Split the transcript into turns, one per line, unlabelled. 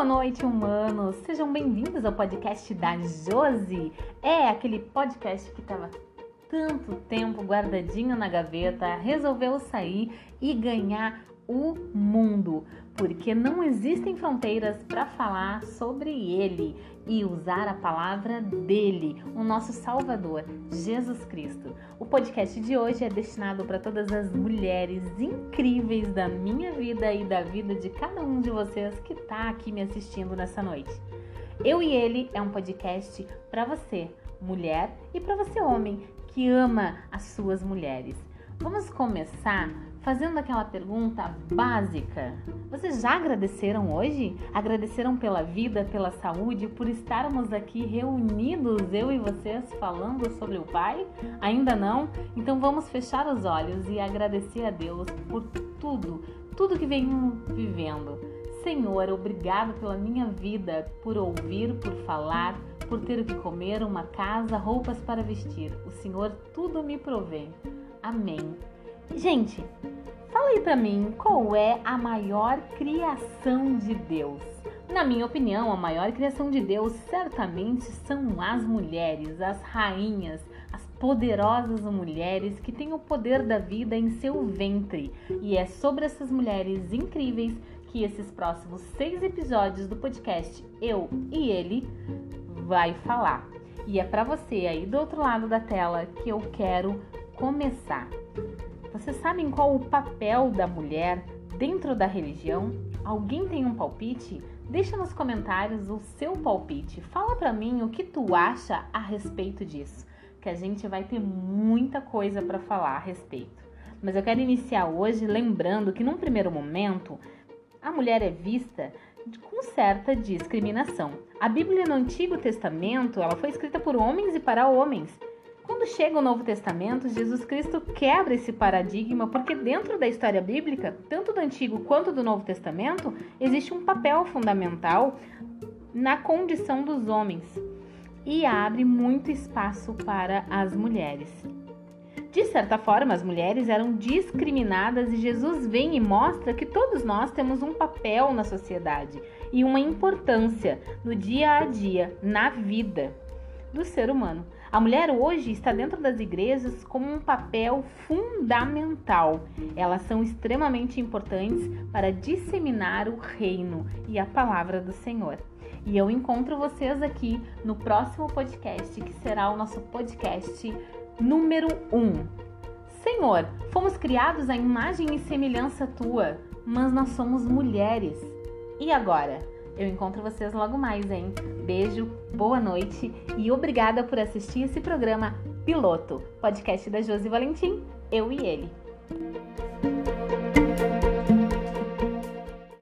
Boa noite, humanos! Sejam bem-vindos ao podcast da Josi. É aquele podcast que estava tanto tempo guardadinho na gaveta, resolveu sair e ganhar o mundo, porque não existem fronteiras para falar sobre ele e usar a palavra dele, o nosso Salvador, Jesus Cristo. O podcast de hoje é destinado para todas as mulheres incríveis da minha vida e da vida de cada um de vocês que está aqui me assistindo nessa noite. Eu e ele é um podcast para você, mulher, e para você, homem, que ama as suas mulheres. Vamos começar fazendo aquela pergunta básica. Vocês já agradeceram hoje? Agradeceram pela vida, pela saúde, por estarmos aqui reunidos, eu e vocês, falando sobre o Pai? Ainda não? Então vamos fechar os olhos e agradecer a Deus por tudo, tudo que venho vivendo. Senhor, obrigado pela minha vida, por ouvir, por falar, por ter o que comer, uma casa, roupas para vestir. O Senhor tudo me provê. Amém. Gente, fala aí pra mim qual é a maior criação de Deus. Na minha opinião, a maior criação de Deus certamente são as mulheres, as rainhas, as poderosas mulheres que têm o poder da vida em seu ventre. E é sobre essas mulheres incríveis que esses próximos seis episódios do podcast Eu e Ele vai falar. E é para você aí do outro lado da tela que eu quero começar. Vocês sabem qual o papel da mulher dentro da religião? Alguém tem um palpite? Deixa nos comentários o seu palpite. Fala para mim o que tu acha a respeito disso, que a gente vai ter muita coisa para falar a respeito. Mas eu quero iniciar hoje lembrando que num primeiro momento a mulher é vista com certa discriminação. A Bíblia no Antigo Testamento, ela foi escrita por homens e para homens. Quando chega o Novo Testamento, Jesus Cristo quebra esse paradigma, porque dentro da história bíblica, tanto do Antigo quanto do Novo Testamento, existe um papel fundamental na condição dos homens e abre muito espaço para as mulheres. De certa forma, as mulheres eram discriminadas e Jesus vem e mostra que todos nós temos um papel na sociedade e uma importância no dia a dia, na vida do ser humano. A mulher hoje está dentro das igrejas como um papel fundamental. Elas são extremamente importantes para disseminar o reino e a palavra do Senhor. E eu encontro vocês aqui no próximo podcast, que será o nosso podcast número 1. Um. Senhor, fomos criados à imagem e semelhança tua, mas nós somos mulheres. E agora? Eu encontro vocês logo mais, hein? Beijo, boa noite e obrigada por assistir esse programa piloto, podcast da Josi Valentim, eu e ele.